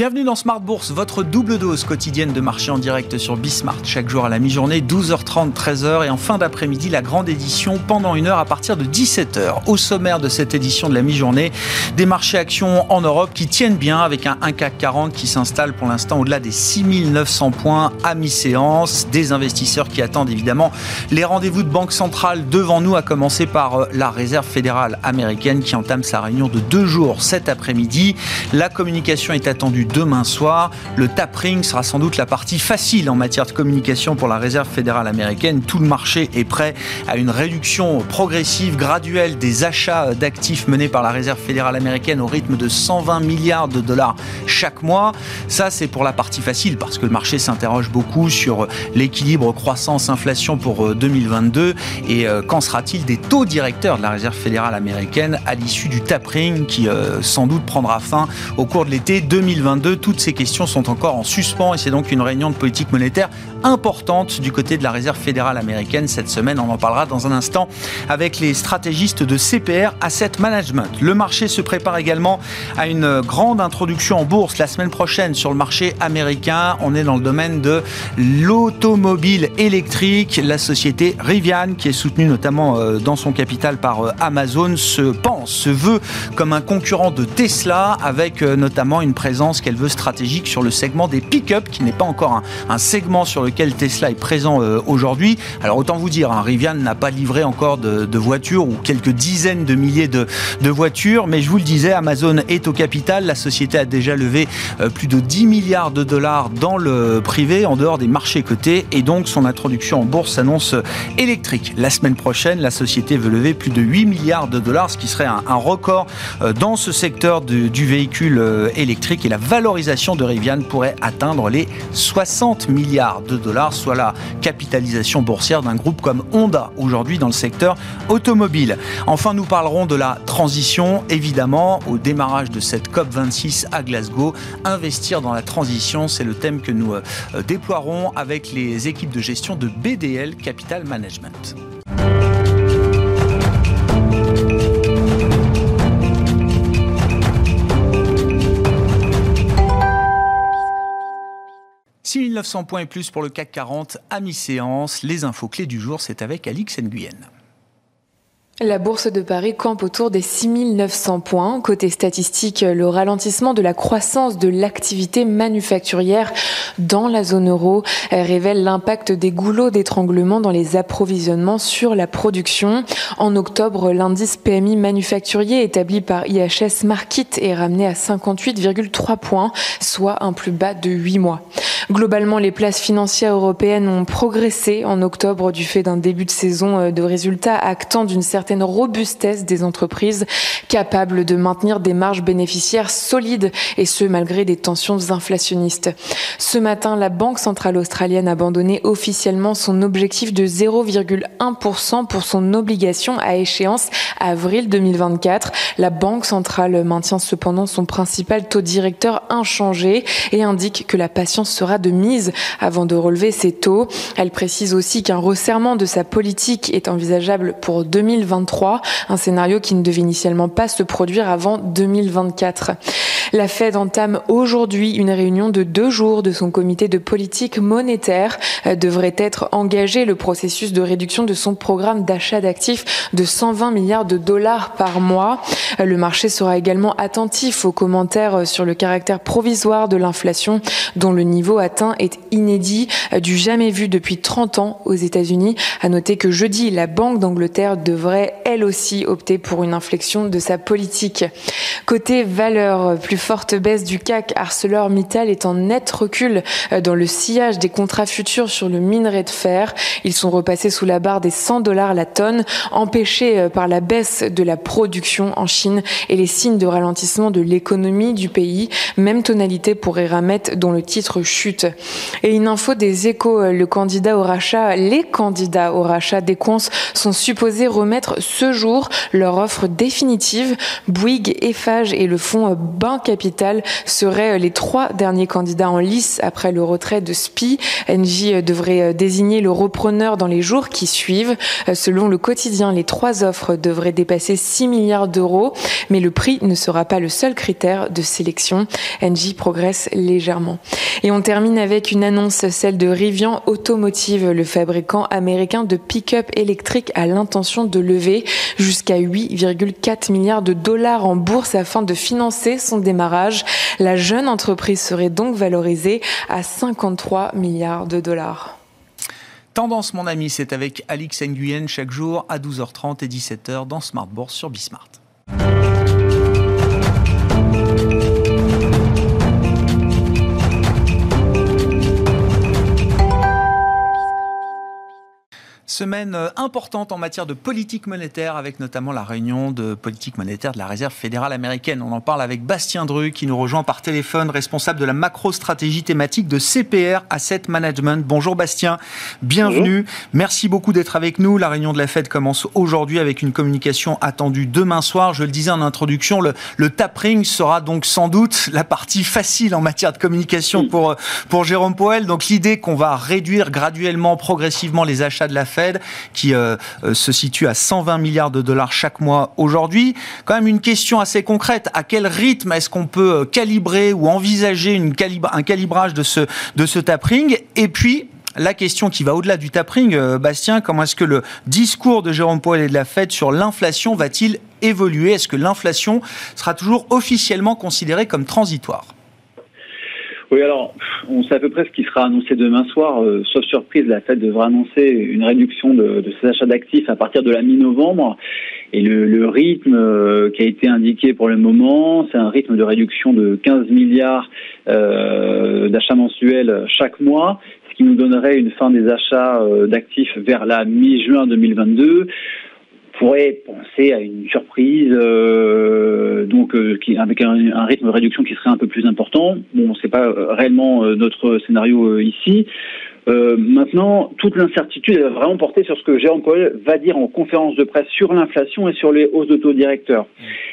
Bienvenue dans Smart Bourse, votre double dose quotidienne de marché en direct sur Bismart. Chaque jour à la mi-journée, 12h30, 13h et en fin d'après-midi, la grande édition pendant une heure à partir de 17h. Au sommaire de cette édition de la mi-journée, des marchés actions en Europe qui tiennent bien avec un 1 CAC 40 qui s'installe pour l'instant au-delà des 6900 points à mi-séance. Des investisseurs qui attendent évidemment les rendez-vous de banque centrale devant nous, à commencer par euh, la Réserve fédérale américaine qui entame sa réunion de deux jours cet après-midi. La communication est attendue demain soir. Le tapering sera sans doute la partie facile en matière de communication pour la Réserve fédérale américaine. Tout le marché est prêt à une réduction progressive, graduelle des achats d'actifs menés par la Réserve fédérale américaine au rythme de 120 milliards de dollars chaque mois. Ça, c'est pour la partie facile parce que le marché s'interroge beaucoup sur l'équilibre croissance-inflation pour 2022 euh, et euh, qu'en sera-t-il des taux directeurs de la Réserve fédérale américaine à l'issue du tapering qui euh, sans doute prendra fin au cours de l'été 2022 toutes ces questions sont encore en suspens et c'est donc une réunion de politique monétaire importante du côté de la Réserve fédérale américaine cette semaine. On en parlera dans un instant avec les stratégistes de CPR Asset Management. Le marché se prépare également à une grande introduction en bourse la semaine prochaine sur le marché américain. On est dans le domaine de l'automobile électrique. La société Rivian, qui est soutenue notamment euh, dans son capital par euh, Amazon, se pense, se veut comme un concurrent de Tesla avec euh, notamment une présence elle veut stratégique sur le segment des pick-up, qui n'est pas encore un, segment sur lequel Tesla est présent euh, aujourd'hui. Alors autant vous dire, hein, Rivian n'a pas livré encore de, voitures ou quelques dizaines de milliers de, voitures, mais je vous le disais, Amazon est au capital. La société a déjà levé euh, plus de 10 milliards de dollars dans le privé, en dehors des marchés cotés, et donc son introduction en bourse s'annonce électrique. La semaine prochaine, la société veut lever plus de 8 milliards de dollars, ce qui serait un, record euh, dans ce secteur du véhicule électrique et la valorisation de Rivian pourrait atteindre les 60 milliards de dollars, soit la capitalisation boursière d'un groupe comme Honda aujourd'hui dans le secteur automobile. Enfin, nous parlerons de la transition, évidemment, au démarrage de cette COP26 à Glasgow. Investir dans la transition, c'est le thème que nous euh, déploierons avec les équipes de gestion de BDL Capital Management. « 900 points et plus pour le CAC 40 à mi-séance. Les infos clés du jour, c'est avec Alix Nguyen. La bourse de Paris campe autour des 6900 points. Côté statistique, le ralentissement de la croissance de l'activité manufacturière dans la zone euro révèle l'impact des goulots d'étranglement dans les approvisionnements sur la production. En octobre, l'indice PMI manufacturier établi par IHS Markit est ramené à 58,3 points, soit un plus bas de 8 mois. Globalement, les places financières européennes ont progressé en octobre du fait d'un début de saison de résultats actant d'une certaine robustesse des entreprises capables de maintenir des marges bénéficiaires solides et ce malgré des tensions inflationnistes. Ce matin, la Banque centrale australienne a abandonné officiellement son objectif de 0,1% pour son obligation à échéance avril 2024. La Banque centrale maintient cependant son principal taux directeur inchangé et indique que la patience sera de mise avant de relever ses taux. Elle précise aussi qu'un resserrement de sa politique est envisageable pour 2023 un scénario qui ne devait initialement pas se produire avant 2024. La Fed entame aujourd'hui une réunion de deux jours de son comité de politique monétaire. Euh, devrait être engagé le processus de réduction de son programme d'achat d'actifs de 120 milliards de dollars par mois. Euh, le marché sera également attentif aux commentaires euh, sur le caractère provisoire de l'inflation dont le niveau atteint est inédit, du jamais vu depuis 30 ans aux États-Unis. À noter que jeudi, la Banque d'Angleterre devrait elle aussi opter pour une inflexion de sa politique. Côté valeur, plus forte baisse du CAC, ArcelorMittal est en net recul euh, dans le sillage des contrats futurs sur le minerai de fer. Ils sont repassés sous la barre des 100 dollars la tonne, empêchés euh, par la baisse de la production en Chine et les signes de ralentissement de l'économie du pays. Même tonalité pour Eramet dont le titre chute. Et une info des échos, euh, le candidat au rachat, les candidats au rachat des cons sont supposés remettre ce jour leur offre définitive. Bouygues, Eiffage et le fonds Banque Capital seraient les trois derniers candidats en lice après le retrait de SPI. Engie devrait désigner le repreneur dans les jours qui suivent. Selon le quotidien, les trois offres devraient dépasser 6 milliards d'euros, mais le prix ne sera pas le seul critère de sélection. Engie progresse légèrement. Et on termine avec une annonce, celle de Rivian Automotive, le fabricant américain de pick-up électrique a l'intention de lever jusqu'à 8,4 milliards de dollars en bourse afin de financer son démarrage. La jeune entreprise serait donc valorisée à 53 milliards de dollars. Tendance, mon ami, c'est avec Alix Nguyen chaque jour à 12h30 et 17h dans Smart Bourse sur Bismart. Semaine euh, importante en matière de politique monétaire, avec notamment la réunion de politique monétaire de la Réserve fédérale américaine. On en parle avec Bastien Dru, qui nous rejoint par téléphone, responsable de la macro-stratégie thématique de CPR Asset Management. Bonjour Bastien, bienvenue. Merci beaucoup d'être avec nous. La réunion de la Fed commence aujourd'hui avec une communication attendue demain soir. Je le disais en introduction, le, le tapering sera donc sans doute la partie facile en matière de communication pour, pour Jérôme Powell. Donc l'idée qu'on va réduire graduellement, progressivement les achats de la Fed qui euh, euh, se situe à 120 milliards de dollars chaque mois aujourd'hui. Quand même une question assez concrète. À quel rythme est-ce qu'on peut euh, calibrer ou envisager un calibrage de ce, de ce tapering? Et puis, la question qui va au-delà du tapering, Bastien, comment est-ce que le discours de Jérôme Powell et de la Fed sur l'inflation va-t-il évoluer? Est-ce que l'inflation sera toujours officiellement considérée comme transitoire? Oui, alors, on sait à peu près ce qui sera annoncé demain soir. Euh, sauf surprise, la Fed devra annoncer une réduction de, de ses achats d'actifs à partir de la mi-novembre. Et le, rythme euh, qui a été indiqué pour le moment, c'est un rythme de réduction de 15 milliards euh, d'achats mensuels chaque mois, ce qui nous donnerait une fin des achats d'actifs vers la mi-juin 2022 pourrait penser à une surprise, euh, donc euh, qui, avec un, rythme de réduction qui serait un peu plus important. Bon, c'est pas euh, réellement notre scénario ici. Euh, maintenant, toute l'incertitude est vraiment portée sur ce que Jérôme Powell va dire en conférence de presse sur l'inflation et sur les hausses de taux directeurs.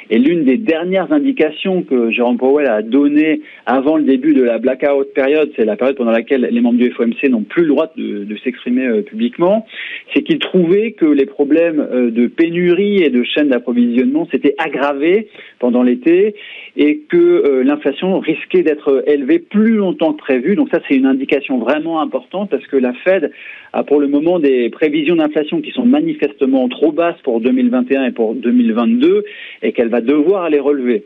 Et l'une des dernières indications que Jérôme Powell a données avant le début de la blackout période, c'est la période pendant laquelle les membres du FOMC n'ont plus le droit de, de s'exprimer euh, publiquement, c'est qu'il trouvait que les problèmes euh, de pénurie et de chaîne d'approvisionnement s'étaient aggravés pendant l'été et que l'inflation risquait d'être élevée plus longtemps que prévu. Donc ça, c'est une indication vraiment importante parce que la Fed a pour le moment des prévisions d'inflation qui sont manifestement trop basses pour 2021 et pour 2022 et qu'elle va devoir les relever.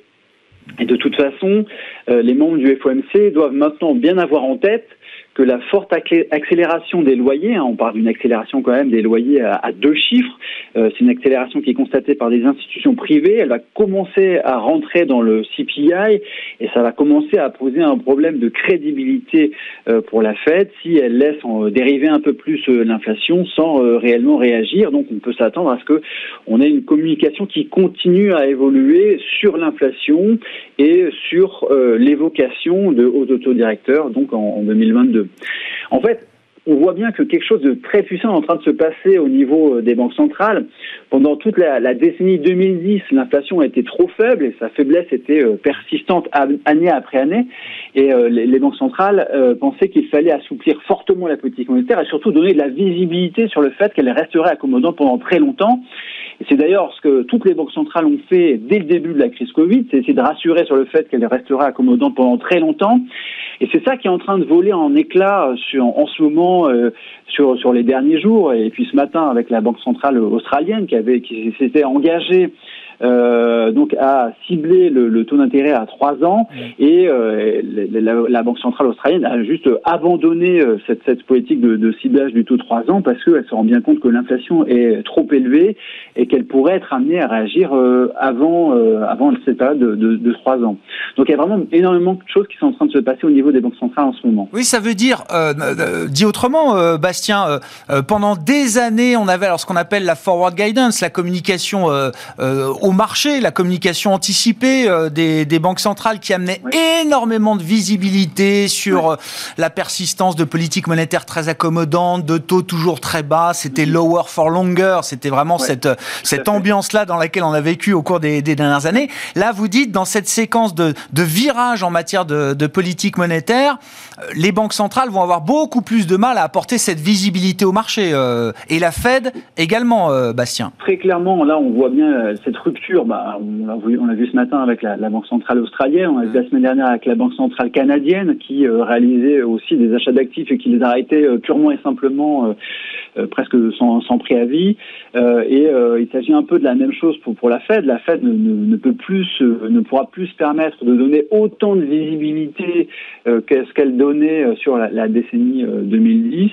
Et de toute façon, euh, les membres du FOMC doivent maintenant bien avoir en tête que la forte accélération des loyers, hein, on parle d'une accélération quand même des loyers à, deux chiffres, euh, c'est une accélération qui est constatée par des institutions privées, elle va commencer à rentrer dans le CPI et ça va commencer à poser un problème de crédibilité euh, pour la Fed si elle laisse dériver un peu plus euh, l'inflation sans réellement réagir. Donc on peut s'attendre à ce que on ait une communication qui continue à évoluer sur l'inflation et sur l'évocation de hauts autodirecteurs donc en, en 2022. En fait, on voit bien que quelque chose de très puissant est en train de se passer au niveau euh, des banques centrales. Pendant toute la, décennie 2010, l'inflation était trop faible et sa faiblesse était euh, persistante année après année. Et euh, les, banques centrales pensaient qu'il fallait assouplir fortement la politique monétaire et surtout donner de la visibilité sur le fait qu'elle resterait accommodante pendant très longtemps. C'est d'ailleurs ce que toutes les banques centrales ont fait dès le début de la crise Covid, c'est essayer de rassurer sur le fait qu'elle resterait accommodante pendant très longtemps. Et c'est ça qui est en train de voler en éclats sur, en ce moment euh, sur, sur les derniers jours. Et puis ce matin, avec la Banque centrale australienne qui, qui s'était engagée euh, donc a ciblé le, taux d'intérêt à 3 ans et euh, la, Banque centrale australienne a juste abandonné euh, cette, cette politique de, ciblage du taux de 3 ans parce qu'elle se rend bien compte que l'inflation est trop élevée et qu'elle pourrait être amenée à réagir avant, avant cette période de, de, 3 ans. Donc il y a vraiment énormément de choses qui sont en train de se passer au niveau des banques centrales en ce moment. Oui, ça veut dire, dit autrement, Bastien, pendant des années, on avait alors ce qu'on appelle la forward guidance, la communication au au marché, la communication anticipée des, banques centrales qui amenait énormément de visibilité sur la persistance de politiques monétaires très accommodantes, de taux toujours très bas. C'était lower for longer. C'était vraiment cette, cette ambiance-là dans laquelle on a vécu au cours des, dernières années. Là, vous dites, dans cette séquence de, de virage en matière de, de politique monétaire, les banques centrales vont avoir beaucoup plus de mal à apporter cette visibilité au marché. Euh, et la Fed également, euh, Bastien. Très clairement, là, on voit bien euh, cette rupture. Bah, on l'a vu, vu, ce matin avec la, Banque centrale australienne, on l'a vu la semaine dernière avec la Banque centrale canadienne, qui réalisait aussi des achats d'actifs et qui les arrêtait purement et simplement, presque sans, sans préavis. et il s'agit un peu de la même chose pour, pour la Fed. La Fed ne, ne, peut plus, ne pourra plus se permettre de donner autant de visibilité qu'est-ce qu'elle donnait sur la, la décennie 2010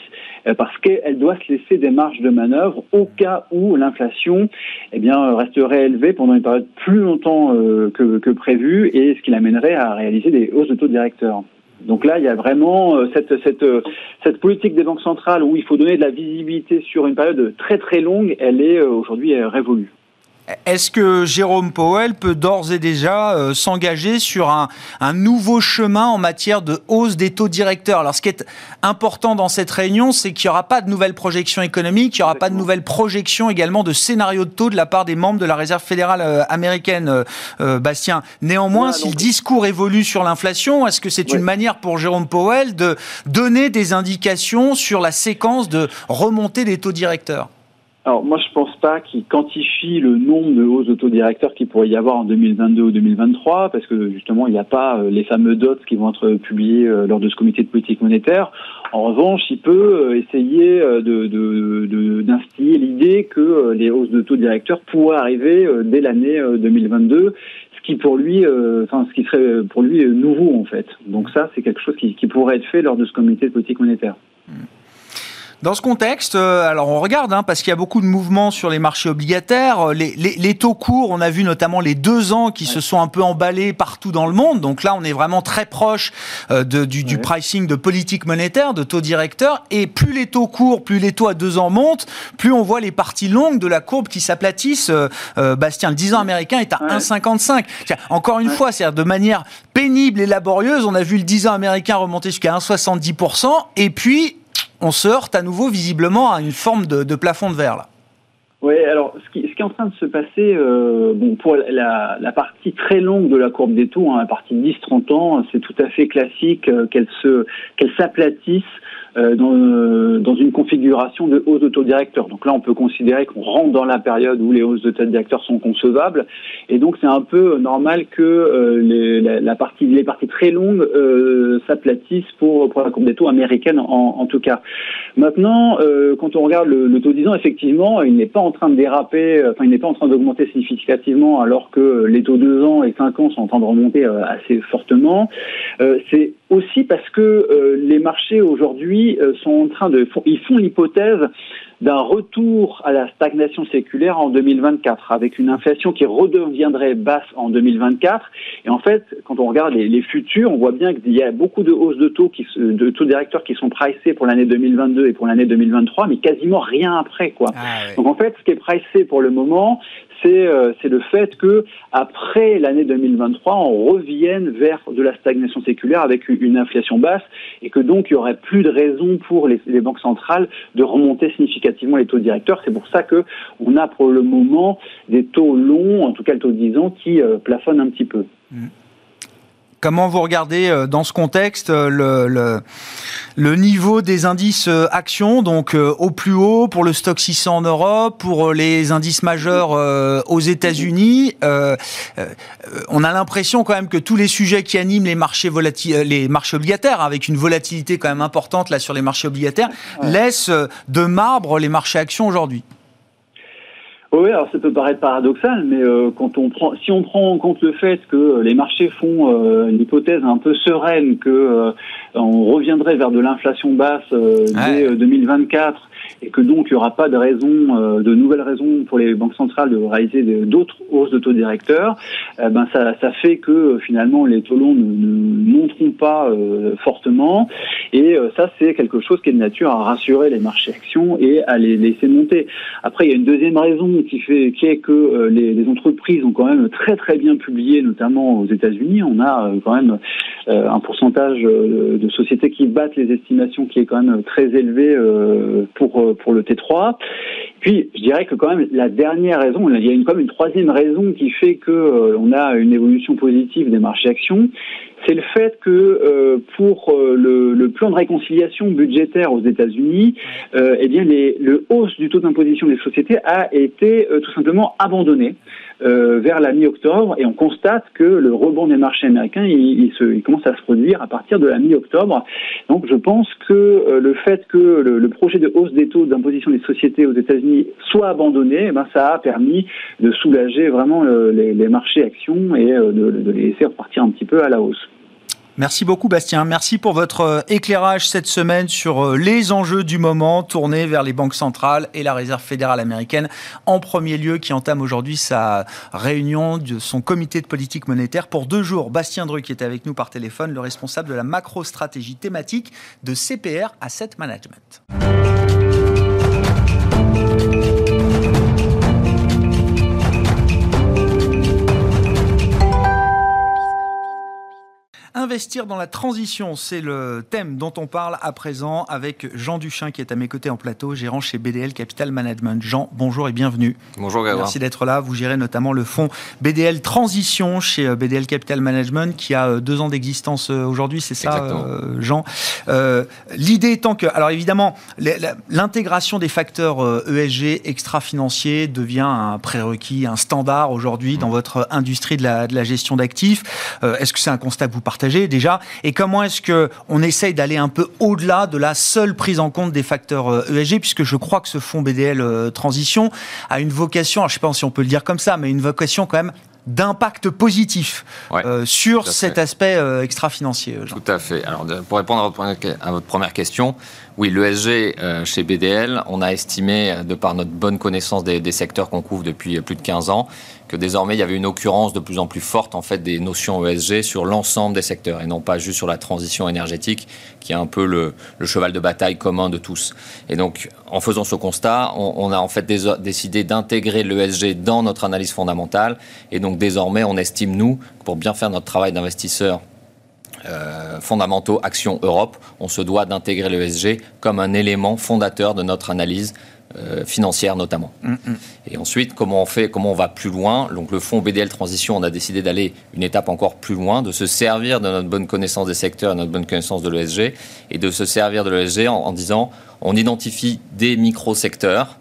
euh, parce qu'elle doit se laisser des marges de manœuvre au cas où l'inflation eh bien, resterait élevée pendant une période plus longtemps euh, que, que prévu et ce qui l'amènerait à réaliser des hausses de taux directeurs. Donc là, il y a vraiment euh, cette, cette, cette politique des banques centrales où il faut donner de la visibilité sur une période très très longue, elle est aujourd'hui révolue. Est-ce que Jérôme Powell peut d'ores et déjà euh, s'engager sur un, nouveau chemin en matière de hausse des taux directeurs? Alors, ce qui est important dans cette réunion, c'est qu'il n'y aura pas de nouvelles projections économiques, il n'y aura pas de nouvelles projections également de scénarios de taux de la part des membres de la Réserve fédérale euh, américaine, euh, Bastien. Néanmoins, si le discours évolue sur l'inflation, est-ce que c'est une manière pour Jérôme Powell de donner des indications sur la séquence de remontée des taux directeurs? Alors moi je pense pas qu'il quantifie le nombre de hausses d'autodirecteurs qu'il pourrait y avoir en 2022 ou 2023 parce que justement il n'y a pas euh, les fameux dots qui vont être publiés euh, lors de ce comité de politique monétaire. En revanche, il peut euh, essayer d'instiller l'idée que les hausses de taux directeurs pourraient arriver dès l'année 2022 ce qui pour lui, enfin ce qui serait pour lui nouveau en fait. Donc ça, c'est quelque chose qui, qui pourrait être fait lors de ce comité de politique monétaire. Mmh. Dans ce contexte, euh, alors on regarde, hein, parce qu'il y a beaucoup de mouvements sur les marchés obligataires. Euh, les, les, les, taux courts, on a vu notamment les deux ans qui se sont un peu emballés partout dans le monde. Donc là, on est vraiment très proche euh, de, du, du, pricing de politique monétaire, de taux directeur. Et plus les taux courts, plus les taux à deux ans montent, plus on voit les parties longues de la courbe qui s'aplatissent. Bastien, le 10 ans américain est à 1,55. Encore une fois, c'est-à-dire de manière pénible et laborieuse, on a vu le 10 ans américain remonter jusqu'à 1,70%. Et puis, on se heurte à nouveau visiblement à une forme de, plafond de verre là. Oui, alors ce qui, est en train de se passer, euh, bon, pour la, partie très longue de la courbe des taux, hein, la partie 10-30 ans, c'est tout à fait classique euh, qu'elle se qu'elle s'aplatisse dans, euh, dans, une configuration de hausse de taux directeur. Donc là, on peut considérer qu'on rentre dans la période où les hausses de taux directeur sont concevables. Et donc, c'est un peu normal que euh, les, la, partie, les parties très longues s'aplatissent pour, pour la courbe des taux américaine en, en tout cas. Maintenant, quand on regarde le, le taux 10 ans, effectivement, il n'est pas en train de déraper, enfin, il n'est pas en train d'augmenter significativement alors que les taux 2 ans et 5 ans sont en train de remonter assez fortement. C'est aussi parce que les marchés aujourd'hui euh, sont en train de, ils font l'hypothèse d'un retour à la stagnation séculaire en 2024, avec une inflation qui redeviendrait basse en 2024. Et en fait, quand on regarde les, futurs, on voit bien qu'il y a beaucoup de hausses de taux, qui, de taux directeurs qui sont pricés pour l'année 2022 et pour l'année 2023, mais quasiment rien après, quoi. Ah Donc en fait, ce qui est pricé pour le moment, euh, c'est le fait que après l'année 2023, on revienne vers de la stagnation séculaire avec une inflation basse et que donc il y aurait plus de raison pour les, banques centrales de remonter significativement les taux directeurs. C'est pour ça que on a pour le moment des taux longs, en tout cas le taux de 10 ans, qui euh, plafonnent un petit peu. Mmh. Comment vous regardez euh, dans ce contexte euh, le, le, niveau des indices euh, actions, donc au plus haut pour le stock 600 en Europe, pour les indices majeurs aux États-Unis On a l'impression quand même que tous les sujets qui animent les marchés, les marchés obligataires, avec une volatilité quand même importante là sur les marchés obligataires, laissent de marbre les marchés actions aujourd'hui. Oui, alors ça peut paraître paradoxal, mais euh, quand on prend, si on prend en compte le fait que les marchés font euh, une hypothèse un peu sereine que euh, on reviendrait vers de l'inflation basse dès 2024 et que donc il n'y aura pas de raison, de nouvelles raisons pour les banques centrales de réaliser d'autres hausses de taux directeurs, ben ça, fait que finalement les taux longs ne, monteront pas fortement et ça c'est quelque chose qui est de nature à rassurer les marchés actions et à les laisser monter. Après il y a une deuxième raison qui fait qui est que les, les, entreprises ont quand même très très bien publié, notamment aux États-Unis. On a quand même un pourcentage de sociétés qui battent les estimations qui est quand même très élevé pour pour le T3. Puis, je dirais que quand même la dernière raison, il y a une, comme une troisième raison qui fait que on a une évolution positive des marchés actions, c'est le fait que euh, pour euh, le, le, plan de réconciliation budgétaire aux États-Unis, euh, eh bien les, le hausse du taux d'imposition des sociétés a été tout simplement abandonné vers la mi-octobre et on constate que le rebond des marchés américains il, se, il, commence à se produire à partir de la mi-octobre. Donc je pense que le fait que le, le, projet de hausse des taux d'imposition des sociétés aux États-Unis soit abandonné, eh ben, ça a permis de soulager vraiment les, les, marchés actions et de, de les laisser repartir un petit peu à la hausse. Merci beaucoup Bastien. Merci pour votre euh, éclairage cette semaine sur euh, les enjeux du moment tournés vers les banques centrales et la Réserve fédérale américaine en premier lieu qui entame aujourd'hui sa réunion de son comité de politique monétaire pour deux jours. Bastien Dru qui est avec nous par téléphone, le responsable de la macro-stratégie thématique de CPR Asset Management. Investir dans la transition, c'est le thème dont on parle à présent avec Jean Duchin qui est à mes côtés en plateau, gérant chez BDL Capital Management. Jean, bonjour et bienvenue. Bonjour. Merci d'être là. Vous gérez notamment le fonds BDL Transition chez euh, BDL Capital Management qui a euh, deux ans d'existence euh, aujourd'hui, c'est ça Jean? L'idée étant que, alors évidemment, l'intégration des facteurs ESG e extra-financiers devient un prérequis, un standard aujourd'hui dans votre industrie de la, de la gestion d'actifs. Est-ce que c'est un constat que vous partagez déjà Et comment est-ce qu'on essaye d'aller un peu au-delà de la seule prise en compte des facteurs ESG euh, e Puisque je crois que ce fonds BDL euh, Transition a une vocation, je ne sais pas si on peut le dire comme ça, mais une vocation quand même d'impact positif euh, sur cet aspect extra-financier. Tout à fait. Alors, pour répondre à votre première question, oui, l'ESG chez BDL, on a estimé, de par notre bonne connaissance des, secteurs qu'on couvre depuis plus de 15 ans, que désormais il y avait une occurrence de plus en plus forte en fait des notions ESG sur l'ensemble des secteurs et non pas juste sur la transition énergétique qui est un peu le, cheval de bataille commun de tous. Et donc en faisant ce constat, on, a en fait décidé d'intégrer l'ESG dans notre analyse fondamentale et donc désormais on estime nous pour bien faire notre travail d'investisseur euh, fondamentaux Action Europe, on se doit d'intégrer l'ESG comme un élément fondateur de notre analyse euh, financière notamment. Mm, mm. Et ensuite, comment on fait, comment on va plus loin? Donc le fonds BDL Transition, on a décidé d'aller une étape encore plus loin, de se servir de notre bonne connaissance des secteurs, de notre bonne connaissance de l'ESG, et de se servir de l'ESG en, en disant, on identifie des micro-secteurs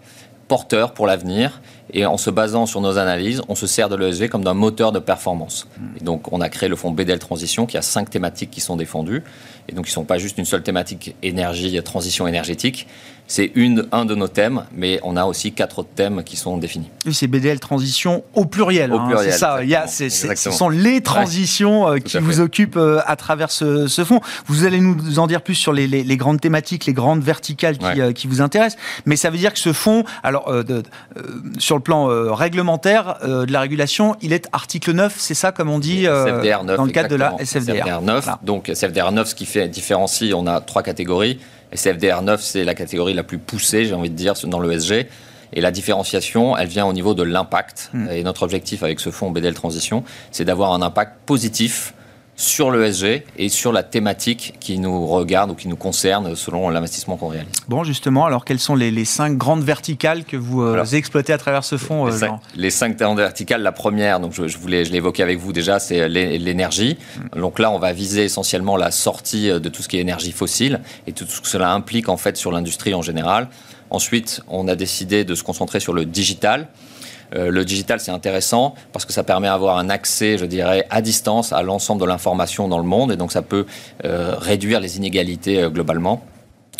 porteurs pour l'avenir, et en se basant sur nos analyses, on se sert de l'ESG comme d'un moteur de performance. Et donc, on a créé le fonds BDL Transition qui a cinq thématiques qui sont défendues. Et donc, ils ne sont pas juste une seule thématique énergie, transition énergétique, c'est un de nos thèmes, mais on a aussi quatre autres thèmes qui sont définis. c'est BDL Transition au pluriel. Au hein, pluriel c'est ça. Il y a, ce sont les transitions euh, qui vous occupent euh, à travers ce, ce, fonds. Vous allez nous en dire plus sur les, les, grandes thématiques, les grandes verticales qui, euh, qui, vous intéressent. Mais ça veut dire que ce fonds, alors de, sur le plan réglementaire de la régulation, il est article 9, c'est ça comme on dit 9, dans le cadre de la SFDR. SFDR 9. Donc SFDR 9, ce qui fait différencie, on a trois catégories. SFDR 9, c'est la catégorie la plus poussée, j'ai envie de dire, dans l'ESG. Et la différenciation, elle vient au niveau de l'impact. Hmm. Et notre objectif avec ce fonds BDL Transition, c'est d'avoir un impact positif sur l'ESG et sur la thématique qui nous regarde ou qui nous concerne selon l'investissement qu'on réalise. Bon, justement, alors quelles sont les, cinq grandes verticales que vous euh, exploitez à travers ce fonds les, euh, cinq, les cinq grandes verticales, la première, donc je, je voulais, je l'ai évoqué avec vous déjà, c'est l'énergie. Mm. Donc là, on va viser essentiellement la sortie euh, de tout ce qui est énergie fossile et tout ce que cela implique en fait sur l'industrie en général. Ensuite, on a décidé de se concentrer sur le digital. Euh, le digital, c'est intéressant parce que ça permet d'avoir un accès, je dirais, à distance à l'ensemble de l'information dans le monde et donc ça peut euh, réduire les inégalités euh, globalement.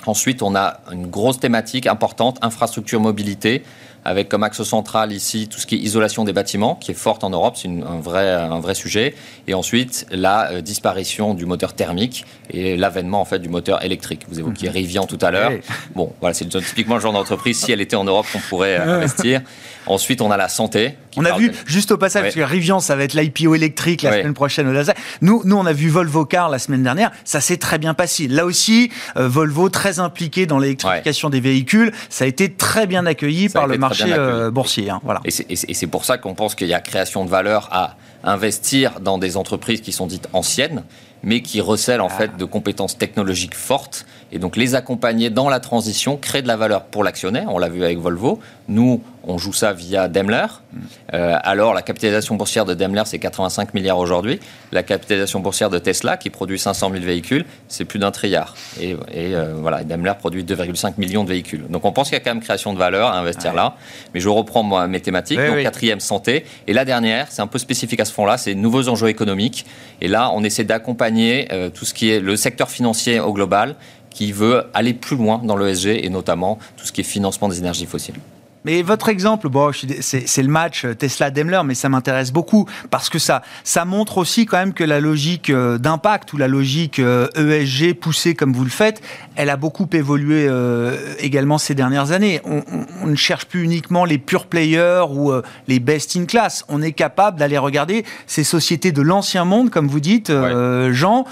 Ensuite, on a une grosse thématique importante, infrastructure mobilité avec comme axe central ici tout ce qui est isolation des bâtiments, qui est forte en Europe, c'est un vrai, un vrai sujet. Et ensuite, la euh, disparition du moteur thermique et l'avènement en fait du moteur électrique. Vous évoquiez mhm. Rivian tout à l'heure. Bon, voilà, c'est typiquement le genre d'entreprise, si elle était en Europe, qu'on pourrait euh, investir. Ensuite, on a la santé. On a vu, juste au passage, parce que Rivian, ça va être l'IPO électrique la semaine prochaine au Nous, nous, on a vu Volvo Car la semaine dernière. Ça s'est très bien passé. Là aussi, euh, Volvo, très impliqué dans l'électrification des véhicules. Ça a été très bien accueilli par le marché marché boursier. Hein, voilà. Et c'est pour ça qu'on pense qu'il y a création de valeur à investir dans des entreprises qui sont dites anciennes, mais qui recèlent en ah. fait de compétences technologiques fortes et donc les accompagner dans la transition, créer de la valeur pour l'actionnaire. On l'a vu avec Volvo. Nous, on joue ça via Daimler. Euh, alors la capitalisation boursière de Daimler, c'est 85 milliards aujourd'hui. La capitalisation boursière de Tesla, qui produit 500 000 véhicules, c'est plus d'un trilliard. Et, euh, voilà, Daimler produit 2,5 millions de véhicules. Donc on pense qu'il y a quand même création de valeur à investir là. Mais je reprends moi, mes thématiques. donc quatrième, santé. Et la dernière, c'est un peu spécifique à ce fond-là, c'est nouveaux enjeux économiques. Et là, on essaie d'accompagner euh, tout ce qui est le secteur financier au global qui veut aller plus loin dans l'ESG et notamment tout ce qui est financement des énergies fossiles. Mais votre exemple, bon, c'est le match Tesla-Daimler, mais ça m'intéresse beaucoup parce que ça, ça montre aussi quand même que la logique euh, d'impact ou la logique ESG euh, e poussée comme vous le faites, elle a beaucoup évolué euh, également ces dernières années. On, ne cherche plus uniquement les pure players ou les best in class. On est capable d'aller regarder ces sociétés de l'ancien monde, comme vous dites, Jean,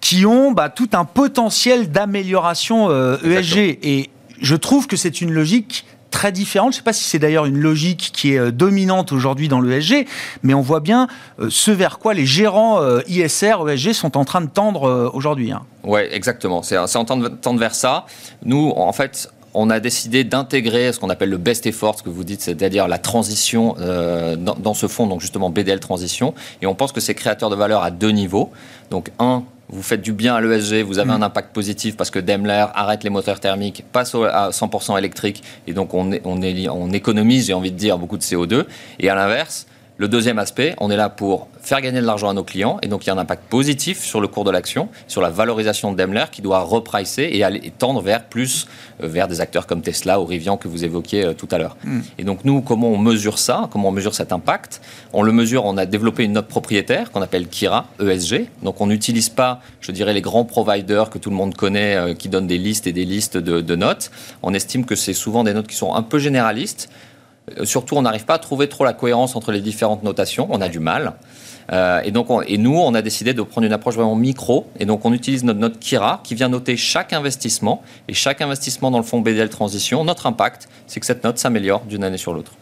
qui ont bah, tout un potentiel d'amélioration ESG. E Et je trouve que c'est une logique très différente. Je ne sais pas si c'est d'ailleurs une logique qui est euh, dominante aujourd'hui dans l'ESG, mais on voit bien euh, ce vers quoi les gérants euh, ISR, ESG sont en train de tendre aujourd'hui. Hein. Oui, exactement. C'est en train de tendre vers ça. Nous, en fait, on a décidé d'intégrer ce qu'on appelle le best effort, ce que vous dites, c'est-à-dire la transition dans, ce fonds, donc justement BDL Transition. Et on pense que c'est créateur de valeur à deux niveaux. Donc, un, vous faites du bien à l'ESG, vous avez mm. un impact positif parce que Daimler arrête les moteurs thermiques, passe à 100% électrique, et donc on, on, on économise, j'ai envie de dire, beaucoup de CO2. Et à l'inverse, le deuxième aspect, on est là pour faire gagner de l'argent à nos clients et donc il y a un impact positif sur le cours de l'action, sur la valorisation de Daimler qui doit repricer et aller tendre vers plus euh, vers des acteurs comme Tesla ou Rivian que vous évoquiez euh, tout à l'heure. Hmm. Et donc nous, comment on mesure ça Comment on mesure cet impact? On le mesure, on a développé une note propriétaire qu'on appelle Kira ESG. Donc on n'utilise pas, je dirais, les grands providers que tout le monde connaît euh, qui donnent des listes et des listes de, de notes. On estime que c'est souvent des notes qui sont un peu généralistes surtout, on n'arrive pas à trouver trop la cohérence entre les différentes notations. On a du mal. Euh, et donc, et nous, on a décidé de prendre une approche vraiment micro. Et donc, on utilise notre note Kira qui vient noter chaque investissement. Et chaque investissement dans le fonds BDL Transition, notre impact, c'est que cette note s'améliore d'une année sur l'autre.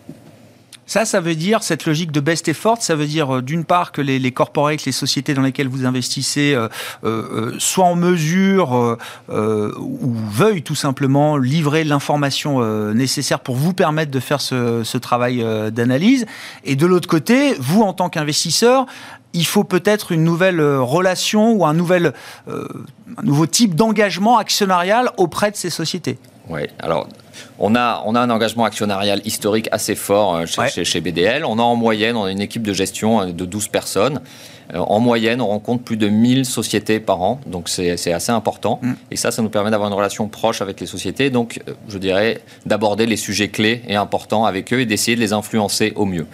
Ça, ça veut dire, cette logique de best effort, ça veut dire euh, d'une part que les, les corporates, les sociétés dans lesquelles vous investissez, euh, euh, soient en mesure ou veuillent tout simplement livrer l'information nécessaire pour vous permettre de faire ce, travail d'analyse. Et de l'autre côté, vous, en tant qu'investisseur, il faut peut-être une nouvelle relation ou un, nouvel, un nouveau type d'engagement actionnarial auprès de ces sociétés. Oui, alors on a, on a un engagement actionnarial historique assez fort euh, chez, BDL. On a en moyenne, on a une équipe de gestion euh, de 12 personnes. Euh, en moyenne, on rencontre plus de 1000 sociétés par an, donc c'est assez important. Mm. Et ça, ça nous permet d'avoir une relation proche avec les sociétés. Donc, je dirais, d'aborder les sujets clés et importants avec eux et d'essayer de les influencer au mieux.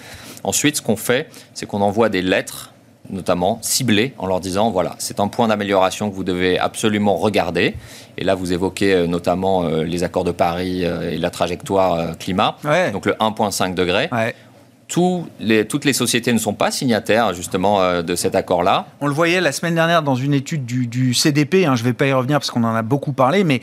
Ensuite, ce qu'on fait, c'est qu'on envoie des lettres notamment ciblées en leur disant voilà, c'est un point d'amélioration que vous devez absolument regarder. Et là, vous évoquez euh, notamment euh, les accords de Paris euh, et la trajectoire climat, donc le 1,5 degré. Les, toutes les sociétés ne sont pas signataires justement de cet accord-là. On le voyait la semaine dernière dans une étude du, CDP, hein, je ne vais pas y revenir parce qu'on en a beaucoup parlé, mais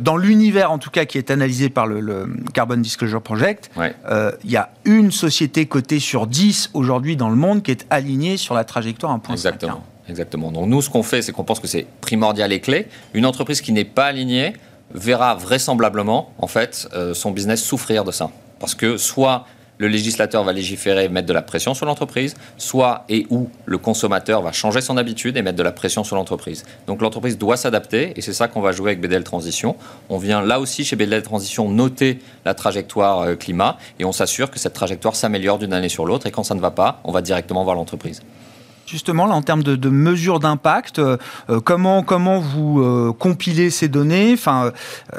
dans l'univers en tout cas qui est analysé par le, Carbon Disclosure Project, il y a une société cotée sur 10 aujourd'hui dans le monde qui est alignée sur la trajectoire 1,5. Exactement. Exactement. Donc nous, ce qu'on fait, c'est qu'on pense que c'est primordial et clé. Une entreprise qui n'est pas alignée verra vraisemblablement, en fait, euh, son business souffrir de ça. Parce que soit le législateur va légiférer, mettre de la pression sur l'entreprise, soit et ou le consommateur va changer son habitude et mettre de la pression sur l'entreprise. Donc l'entreprise doit s'adapter et c'est ça qu'on va jouer avec BDL Transition. On vient là aussi chez BDL Transition noter la trajectoire euh, climat et on s'assure que cette trajectoire s'améliore d'une année sur l'autre et quand ça ne va pas, on va directement voir l'entreprise justement, là, en termes de, mesures d'impact, euh, euh, comment, comment vous euh, compilez ces données, enfin,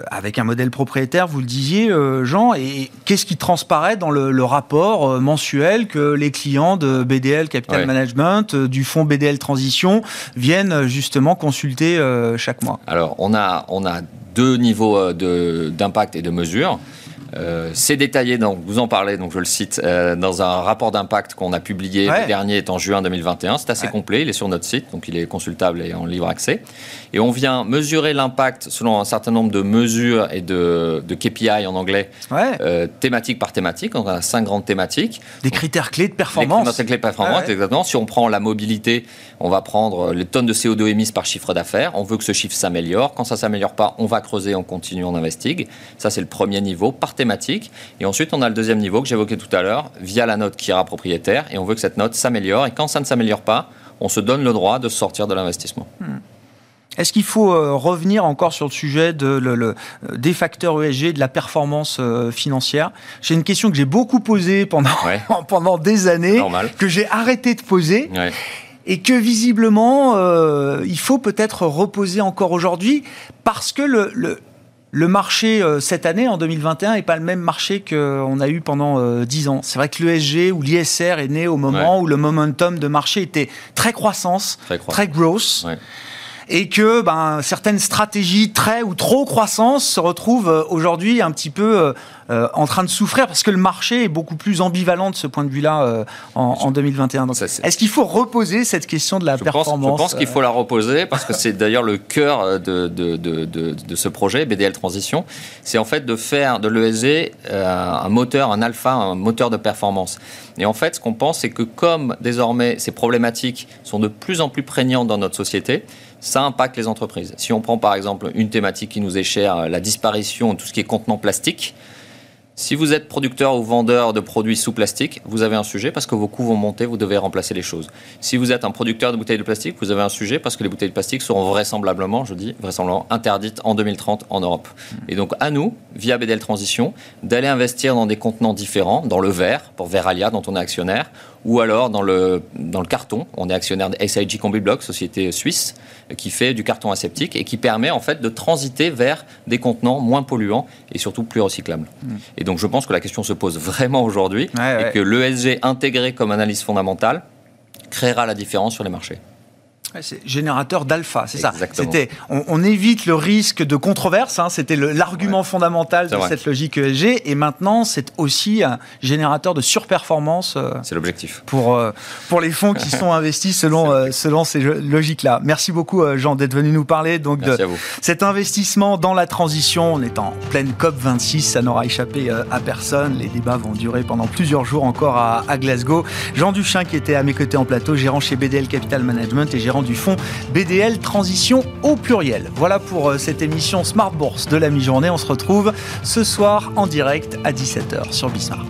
avec un modèle propriétaire, vous le disiez, Jean, et qu'est-ce qui transparaît dans le, rapport mensuel que les clients de BDL Capital Management, du fonds BDL Transition, viennent justement consulter chaque mois? Alors, on a, on a deux niveaux d'impact et de mesure. Euh, c'est détaillé, donc vous en parlez, donc je le cite, euh, dans un rapport d'impact qu'on a publié, le dernier est en juin 2021. C'est assez complet, il est sur notre site, donc il est consultable et en libre accès. Et on vient mesurer l'impact selon un certain nombre de mesures et de, de KPI en anglais, euh, thématique par thématique. On a cinq grandes thématiques. Des critères clés de performance. Des clés de performance, exactement. Si on prend la mobilité, on va prendre les tonnes de CO2 émises par chiffre d'affaires. On veut que ce chiffre s'améliore. Quand ça s'améliore pas, on va creuser, on continue, on investigue. Ça, c'est le premier niveau par thématique. Et ensuite, on a le deuxième niveau que j'évoquais tout à l'heure, via la note Kira propriétaire. Et on veut que cette note s'améliore. Et quand ça ne s'améliore pas, on se donne le droit de sortir de l'investissement. Hmm. Est-ce qu'il faut euh, revenir encore sur le sujet de, le, euh, des facteurs ESG, de la performance euh, financière? J'ai une question que j'ai beaucoup posée pendant, pendant des années, que j'ai arrêté de poser. Et que visiblement, il faut peut-être reposer encore aujourd'hui, parce que le, le, le marché cette année, en 2021, n'est pas le même marché qu'on a eu pendant 10 ans. C'est vrai que l'ESG ou l'ISR est né au moment où le momentum de marché était très croissance, très, très growth et que ben, certaines stratégies très ou trop croissance se retrouvent euh, aujourd'hui un petit peu euh, euh, en train de souffrir parce que le marché est beaucoup plus ambivalent de ce point de vue-là en, 2021. est-ce qu'il faut reposer cette question de la performance Je pense qu'il faut la reposer parce que c'est d'ailleurs le cœur de, de, de, de, ce projet, BDL Transition. C'est en fait de faire de l'ESG un moteur, un alpha, un moteur de performance. Et en fait, ce qu'on pense, c'est que comme désormais ces problématiques sont de plus en plus prégnantes dans notre société, ça impacte les entreprises. Si on prend par exemple une thématique qui nous est chère, la disparition de tout ce qui est contenant plastique, si vous êtes producteur ou vendeur de produits sous plastique, vous avez un sujet parce que vos coûts vont monter, vous devez remplacer les choses. Si vous êtes un producteur de bouteilles de plastique, vous avez un sujet parce que les bouteilles de plastique seront vraisemblablement, je dis vraisemblablement, interdites en 2030 en Europe. Et donc à nous, via BDL Transition, d'aller investir dans des contenants différents, dans le verre, pour Veralia dont on est actionnaire, ou alors dans le, dans le carton. On est actionnaire de SIG Combibloc, société suisse, qui fait du carton aseptique et qui permet en fait de transiter vers des contenants moins polluants et surtout plus recyclables. Hmm. Et donc je pense que la question se pose vraiment aujourd'hui et que l'ESG intégré comme analyse fondamentale créera la différence sur les marchés. C'est générateur d'alpha, c'est ça. C'était, on, évite le risque de controverse. Hein, c'était l'argument fondamental de cette logique ESG. Et maintenant, c'est aussi un générateur de surperformance. Euh, c'est l'objectif. Pour euh, pour les fonds qui sont investis selon euh, selon ces logiques-là. Merci beaucoup, Jean, d'être venu nous parler donc de cet investissement dans la transition. On est en pleine COP 26, ça n'aura échappé à personne. Les débats vont durer pendant plusieurs jours encore à, à Glasgow. Jean Duchin qui était à mes côtés en plateau, gérant chez BDL Capital Management et gérant du fonds BDL Transition au pluriel. Voilà pour euh, cette émission Smart Bourse de la mi-journée. On se retrouve ce soir en direct à 17h sur Bismart.